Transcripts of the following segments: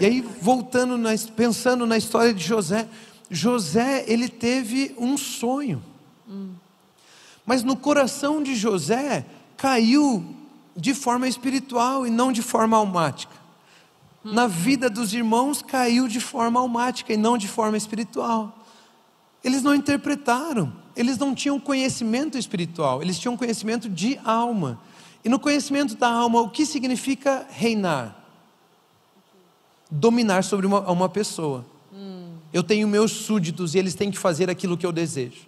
E aí, voltando, na, pensando na história de José, José, ele teve um sonho. Mas no coração de José caiu de forma espiritual e não de forma almática. Na vida dos irmãos caiu de forma almática e não de forma espiritual. Eles não interpretaram, eles não tinham conhecimento espiritual, eles tinham conhecimento de alma. E no conhecimento da alma, o que significa reinar? Dominar sobre uma, uma pessoa. Eu tenho meus súditos e eles têm que fazer aquilo que eu desejo.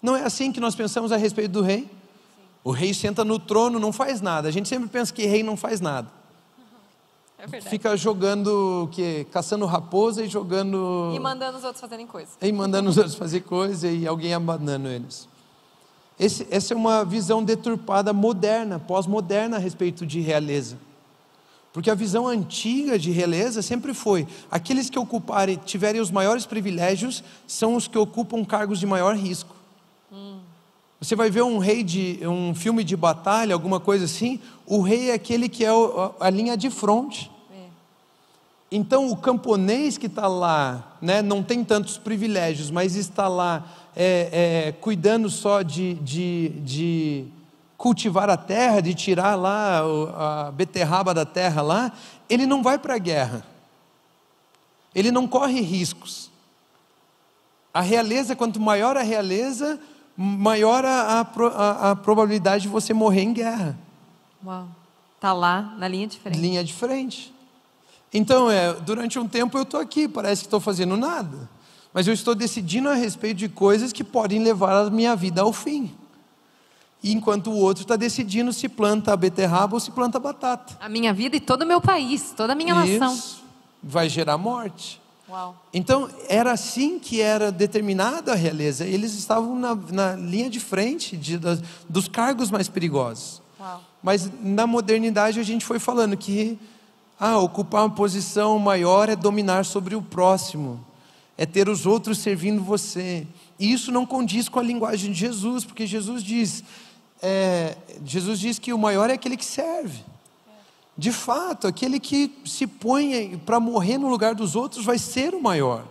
Não é assim que nós pensamos a respeito do rei? O rei senta no trono, não faz nada. A gente sempre pensa que rei não faz nada. É. Fica jogando, o quê? caçando raposa e jogando. E mandando os outros fazerem coisa. E mandando os outros fazer coisa e alguém abandonando eles. Esse, essa é uma visão deturpada moderna, pós-moderna a respeito de realeza. Porque a visão antiga de realeza sempre foi: aqueles que ocuparem, tiverem os maiores privilégios, são os que ocupam cargos de maior risco. Você vai ver um rei de um filme de batalha, alguma coisa assim, o rei é aquele que é a linha de fronte. É. Então o camponês que está lá, né, não tem tantos privilégios, mas está lá é, é, cuidando só de, de, de cultivar a terra, de tirar lá a beterraba da terra lá, ele não vai para a guerra. Ele não corre riscos. A realeza, quanto maior a realeza, maior a, a a- probabilidade de você morrer em guerra Uau. Tá lá na linha de frente. linha de frente. Então, é, durante um tempo eu estou aqui, parece que estou fazendo nada, mas eu estou decidindo a respeito de coisas que podem levar a minha vida ao fim. Enquanto o outro está decidindo se planta a beterraba ou se planta a batata. A minha vida e todo o meu país, toda a minha nação. Isso vai gerar morte. Uau. Então, era assim que era determinada a realeza. Eles estavam na, na linha de frente de- das- dos cargos mais perigosos. Uau. Mas na modernidade a gente foi falando que ah, ocupar uma posição maior é dominar sobre o próximo, é ter os outros servindo você. E isso não condiz com a linguagem de Jesus, porque Jesus diz, é, Jesus diz que o maior é aquele que serve. De fato, aquele que se põe para morrer no lugar dos outros vai ser o maior,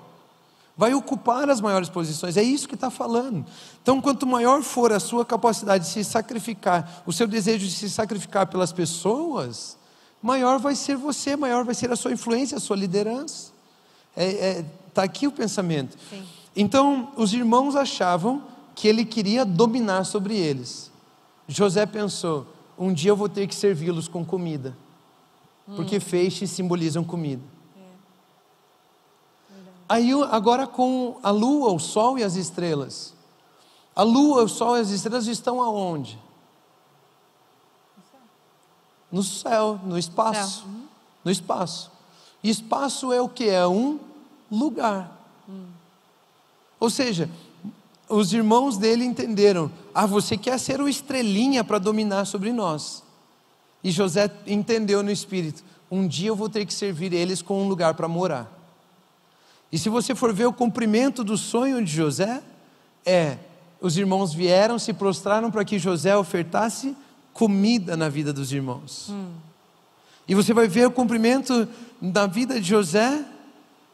vai ocupar as maiores posições, é isso que está falando. Então, quanto maior for a sua capacidade de se sacrificar, o seu desejo de se sacrificar pelas pessoas, maior vai ser você, maior vai ser a sua influência, a sua liderança. Está é, tá aqui o pensamento. Sim. Então, os irmãos achavam que ele queria dominar sobre eles. José pensou: um dia eu vou ter que servi-los com comida, porque feixes simbolizam comida. Aí, o- agora com a lua, o sol e as estrelas. A lua, o sol e as estrelas estão aonde? No céu, no espaço. Céu, uhum. No espaço. E espaço é o que? É um lugar. Ou seja, os irmãos dele entenderam: ah, você quer ser o estrelinha para dominar sobre nós. E José entendeu no espírito: um dia eu vou ter que servir eles com um lugar para morar. E se você for ver o cumprimento do sonho de José, é: os irmãos vieram, se prostraram para que José ofertasse comida na vida dos irmãos. E você vai ver o cumprimento da vida de José.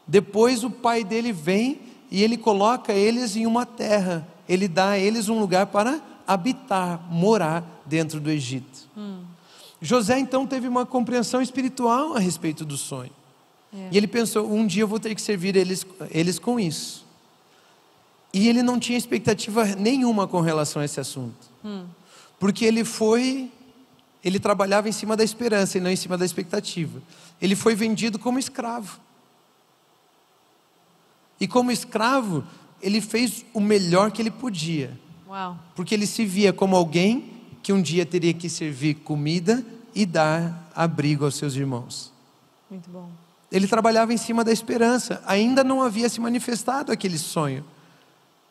Depois o pai dele vem e ele coloca eles em uma terra. Ele dá a eles um lugar para habitar, morar dentro do Egito. José então teve uma compreensão espiritual a respeito do sonho. E ele pensou: um dia eu vou ter que servir eles, eles com isso. E ele não tinha expectativa nenhuma com relação a esse assunto. Porque ele foi, ele trabalhava em cima da esperança e não em cima da expectativa. Ele foi vendido como escravo. E como escravo, ele fez o melhor que ele podia. Uau. Porque ele se via como alguém que um dia teria que servir comida e dar abrigo aos seus irmãos. Muito bom. Ele trabalhava em cima da esperança. Ainda não havia se manifestado aquele sonho,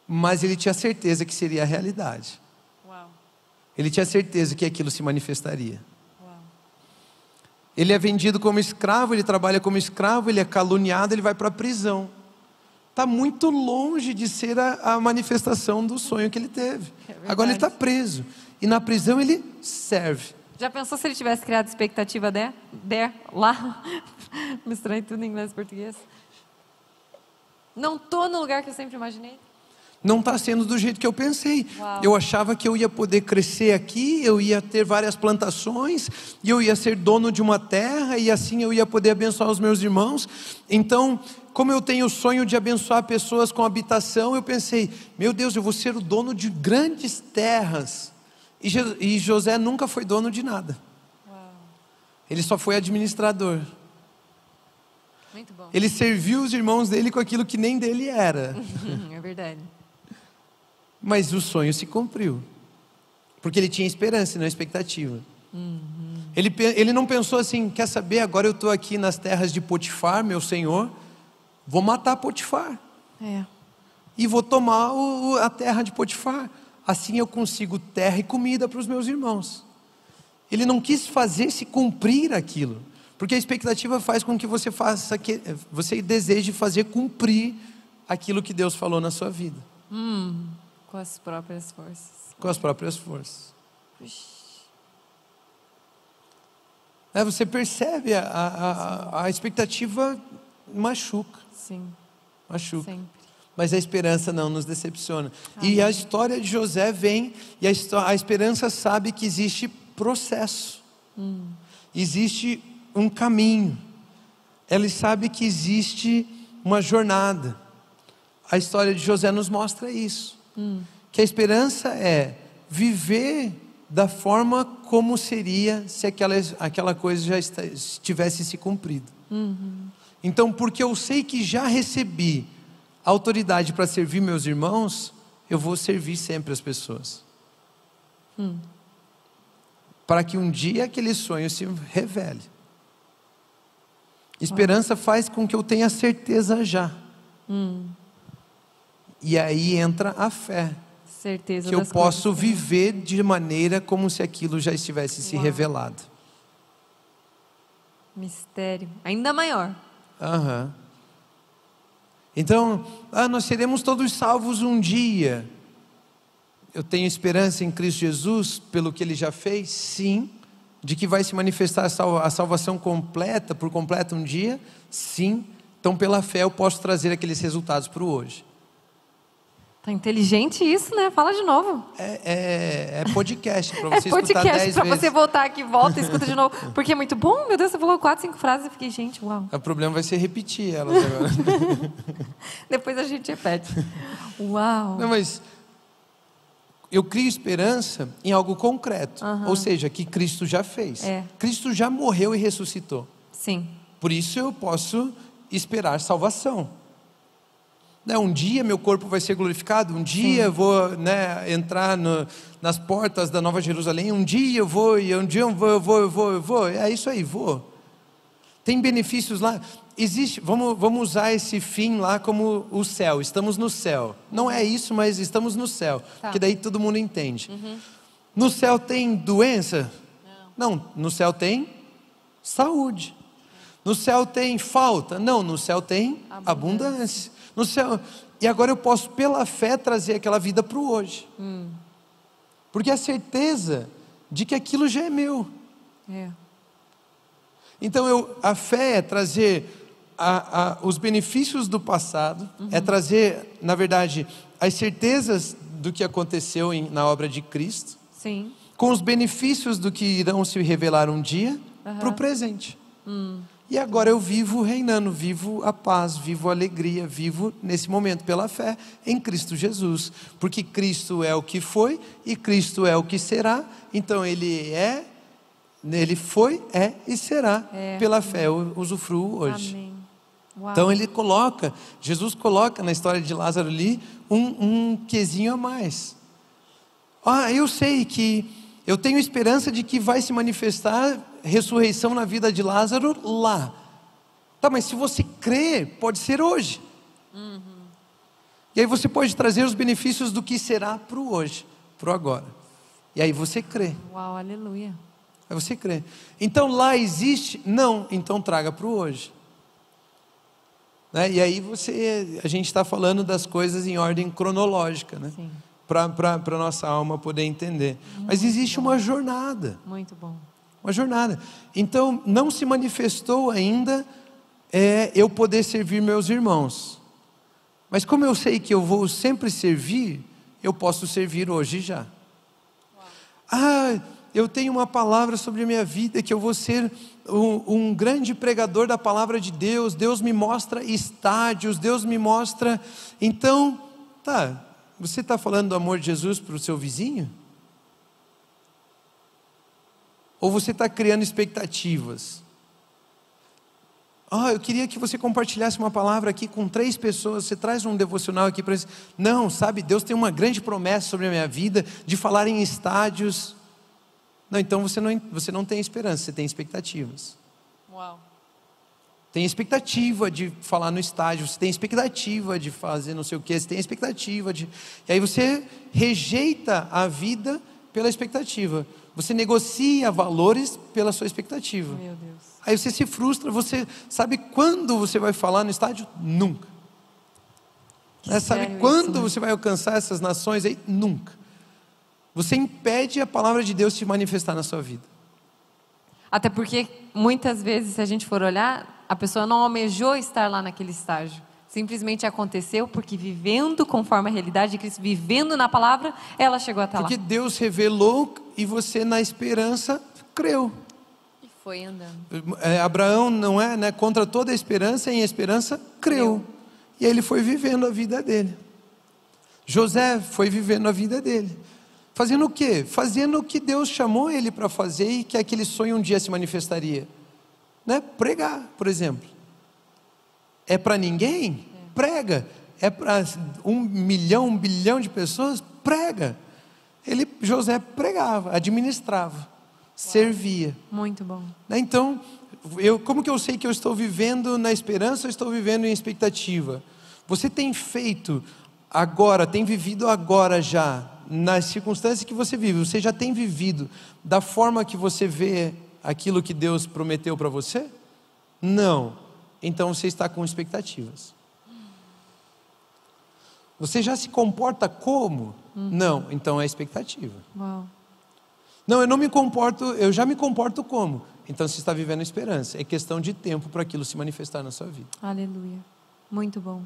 mas ele tinha certeza que seria a realidade. Uau. Ele tinha certeza que aquilo se manifestaria. Uau. Ele é vendido como escravo, ele trabalha como escravo, ele é caluniado, ele vai para a prisão. Está muito longe de ser a, a, manifestação do sonho que ele teve. É Agora ele está preso. E na prisão ele serve. Já pensou se ele tivesse criado expectativa der, der lá? Misturei tudo em inglês e português. Não estou no lugar que eu sempre imaginei. Não está sendo do jeito que eu pensei. Uau. Eu achava que eu ia poder crescer aqui, eu ia ter várias plantações, e eu ia ser dono de uma terra, e assim eu ia poder abençoar os meus irmãos. Então, como eu tenho o sonho de abençoar pessoas com habitação, eu pensei, meu Deus, eu vou ser o dono de grandes terras. E, Je e José nunca foi dono de nada. Uau. Ele só foi administrador. Muito bom. Ele serviu os irmãos dele com aquilo que nem dele era. é verdade. Mas o sonho se cumpriu. Porque ele tinha esperança e não expectativa. Ele, pe- ele não pensou assim: quer saber, agora eu estou aqui nas terras de Potifar, meu senhor, vou matar Potifar. É. E vou tomar o- a terra de Potifar. Assim eu consigo terra e comida para os meus irmãos. Ele não quis fazer se cumprir aquilo. Porque a expectativa faz com que você faça que você deseje fazer cumprir aquilo que Deus falou na sua vida, Com as próprias forças. com as próprias forças. É, você percebe a, a, a- expectativa machuca, Sim, machuca. sempre. Mas a esperança não nos decepciona. E a história de José vem e a, a esperança sabe que existe processo, existe um caminho. Ela sabe que existe uma jornada. A história de José nos mostra isso. Que a esperança é viver da forma como seria se aquela, aquela coisa já esta- tivesse se cumprido. Então, porque eu sei que já recebi autoridade para servir meus irmãos, eu vou servir sempre as pessoas. Para que um dia aquele sonho se revele. Esperança faz com que eu tenha certeza já. E aí entra a fé, Certeza que eu posso coisas viver de maneira como se aquilo já estivesse se Uau. revelado. Mistério. Ainda maior. Aham. Então, ah, nós seremos todos salvos um dia. Eu tenho esperança em Cristo Jesus, pelo que Ele já fez? Sim. De que vai se manifestar a salvação completa, por completo um dia? Sim. Então, pela fé, eu posso trazer aqueles resultados para o hoje. Tá inteligente isso, né? Fala de novo. É, é- é podcast, para É você escutar podcast dez pra vezes. você voltar aqui, volta e escuta de novo. Porque é muito bom, meu Deus, você falou quatro, cinco frases e fiquei, gente, uau. O problema vai ser repetir elas agora. Depois a gente repete. Uau. Não, mas eu crio esperança em algo concreto, ou seja, que Cristo já fez. É. Cristo já morreu e ressuscitou. Sim. Por isso eu posso esperar salvação. Né, Um dia meu corpo vai ser glorificado, um dia eu vou né, entrar no- nas portas da Nova Jerusalém, um dia eu vou, e um dia eu vou, eu vou, eu vou, eu vou. É isso aí, vou. Tem benefícios lá. Existe, vamos, vamos usar esse fim lá como o céu. Estamos no céu. Não é isso, mas estamos no céu. Tá. Que daí todo mundo entende. No céu tem doença? Não. No céu tem saúde. No céu tem falta? Não, no céu tem abundância. No céu. E agora eu posso, pela fé, trazer aquela vida para o hoje. Porque a certeza de que aquilo já é meu. É. Então eu, a fé é trazer a- a- os benefícios do passado, é trazer, na verdade, as certezas do que aconteceu em- na obra de Cristo, Sim. com os benefícios do que irão se revelar um dia para o presente. E agora eu vivo reinando, vivo a paz, vivo a alegria, vivo nesse momento pela fé em Cristo Jesus. Porque Cristo é o que foi e Cristo é o que será. Então Ele é, Ele foi, é e será. É. Pela fé eu usufruo hoje. Amém. Uau. Então ele coloca, Jesus coloca na história de Lázaro ali um, um quesinho a mais. Ah, eu sei que eu tenho esperança de que vai se manifestar ressurreição na vida de Lázaro lá. Tá, mas se você crê, pode ser hoje. E aí você pode trazer os benefícios do que será para o hoje, para o agora. E aí você crê. Uau, aleluia. Aí você crê. Então lá existe? Não, então traga para o hoje. Né? E aí você, a gente está falando das coisas em ordem cronológica, né? Para a nossa alma poder entender. Mas existe uma jornada. Muito bom. Uma jornada. Então, não se manifestou ainda é, eu poder servir meus irmãos. Mas como eu sei que eu vou sempre servir, eu posso servir hoje já. Ah, eu tenho uma palavra sobre a minha vida que eu vou ser um, um, grande pregador da palavra de Deus. Deus me mostra estádios, Deus me mostra. Então, tá, você está falando do amor de Jesus para o seu vizinho? Ou você está criando expectativas? Ah, eu queria que você compartilhasse uma palavra aqui com três pessoas. Você traz um devocional aqui para eles. Não, sabe, Deus tem uma grande promessa sobre a minha vida de falar em estádios. Não, então você não, você não tem esperança, você tem expectativas. Uau. Tem expectativa de falar no estádio, você tem expectativa de fazer não sei o que, você tem expectativa de. E aí você rejeita a vida pela expectativa. Você negocia valores pela sua expectativa. Meu Deus. Aí você se frustra, você sabe quando você vai falar no estádio? Nunca. Né? Sabe quando isso, né? você vai alcançar essas nações aí? Nunca. Você impede a palavra de Deus se manifestar na sua vida. Até porque muitas vezes, se a gente for olhar, a pessoa não almejou estar lá naquele estágio. Simplesmente aconteceu porque vivendo conforme a realidade de Cristo, vivendo na palavra, ela chegou até Porque lá. Deus revelou e você, na esperança, creu. E foi andando. É, Abraão não é né, contra toda a esperança, em esperança creu. E aí ele foi vivendo a vida dele. José foi vivendo a vida dele. Fazendo o quê? Fazendo o que Deus chamou ele para fazer e que aquele sonho um dia se manifestaria. Né? Pregar, por exemplo. É para ninguém? Prega. É para um milhão, um bilhão de pessoas? Prega. Ele, José pregava, administrava, servia. Muito bom. Né? Então, eu, como que eu sei que eu estou vivendo na esperança ou estou vivendo em expectativa? Você tem feito agora, tem vivido agora já, nas circunstâncias que você vive, você já tem vivido da forma que você vê aquilo que Deus prometeu para você? Não. Então você está com expectativas. Você já se comporta como? Não. Então é expectativa. Uau. Não, eu não me comporto, eu já me comporto como? Então você está vivendo esperança. É questão de tempo para aquilo se manifestar na sua vida. Aleluia. Muito bom.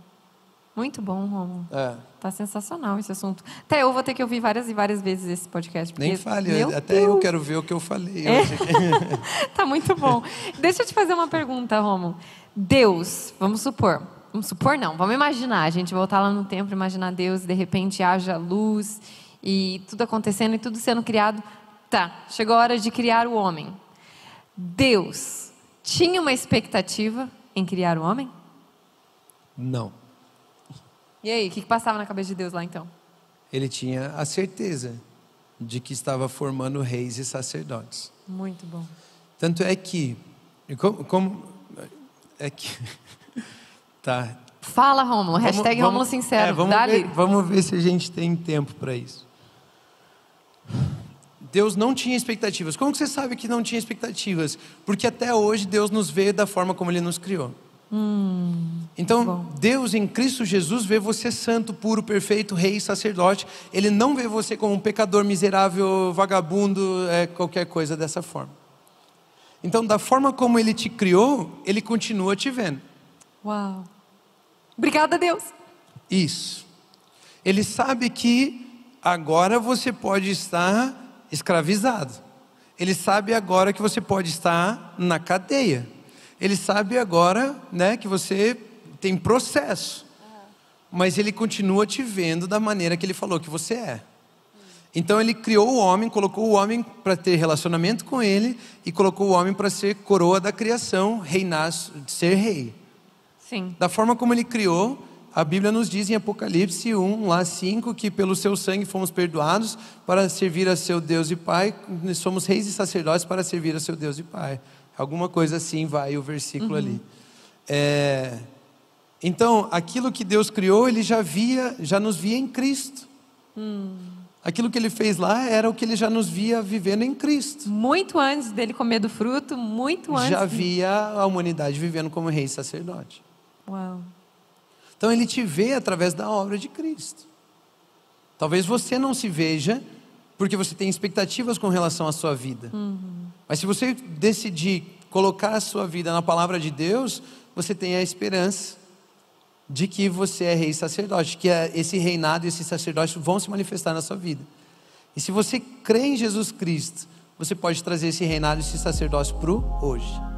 Muito bom, Romulo. É. Tá sensacional esse assunto. Até eu vou ter que ouvir várias e várias vezes esse podcast. Nem fale, Meu até eu Deus. quero ver o que eu falei. É? hoje. tá muito bom. Deixa eu te fazer uma pergunta, Romulo. Deus, vamos supor. Vamos supor, não, vamos imaginar. A gente voltar lá no tempo, imaginar Deus, de repente haja luz e tudo acontecendo e tudo sendo criado. Tá, chegou a hora de criar o homem. Deus tinha uma expectativa em criar o homem? Não. E aí, o que, passava na cabeça de Deus lá então? Ele tinha a certeza de que estava formando reis e sacerdotes. Muito bom. Tanto é que, como, como é que, tá. Fala, Romulo. Vamos- Hashtag vamos- Romulo Sincero. é, vamos, ver, vamos ver se a gente tem tempo para isso. Deus não tinha expectativas. Como que você sabe que não tinha expectativas? Porque até hoje Deus nos vê da forma como Ele nos criou. então, Hum, bom. Deus em Cristo Jesus vê você santo, puro, perfeito, rei, sacerdote. Ele não vê você como um pecador miserável, vagabundo, é, qualquer coisa dessa forma. Então, da forma como Ele te criou, Ele continua te vendo. Uau. Obrigada, Deus. Isso. Ele sabe que agora você pode estar escravizado. Ele sabe agora que você pode estar na cadeia. Ele sabe agora, né, que você tem processo. Mas ele continua te vendo da maneira que ele falou que você é. Então ele criou o homem, colocou o homem para ter relacionamento com ele e colocou o homem para ser coroa da criação, reinar, ser rei. Sim. Da forma como ele criou, a Bíblia nos diz em Apocalipse 1, lá 5, que pelo seu sangue fomos perdoados para servir a seu Deus e Pai, somos reis e sacerdotes para servir a seu Deus e Pai. Alguma coisa assim vai o versículo ali. É, então, aquilo que Deus criou, Ele já via, já nos via em Cristo. Aquilo que Ele fez lá era o que Ele já nos via vivendo em Cristo. Muito antes dele comer do fruto, muito antes. Já via a humanidade vivendo como rei e sacerdote. Uau. Então Ele te vê através da obra de Cristo. Talvez você não se veja porque você tem expectativas com relação à sua vida. Mas se você decidir colocar a sua vida na palavra de Deus, você tem a esperança de que você é rei e sacerdote, que é- esse reinado e esse sacerdócio vão se manifestar na sua vida. E se você crê em Jesus Cristo, você pode trazer esse reinado e esse sacerdócio para o hoje.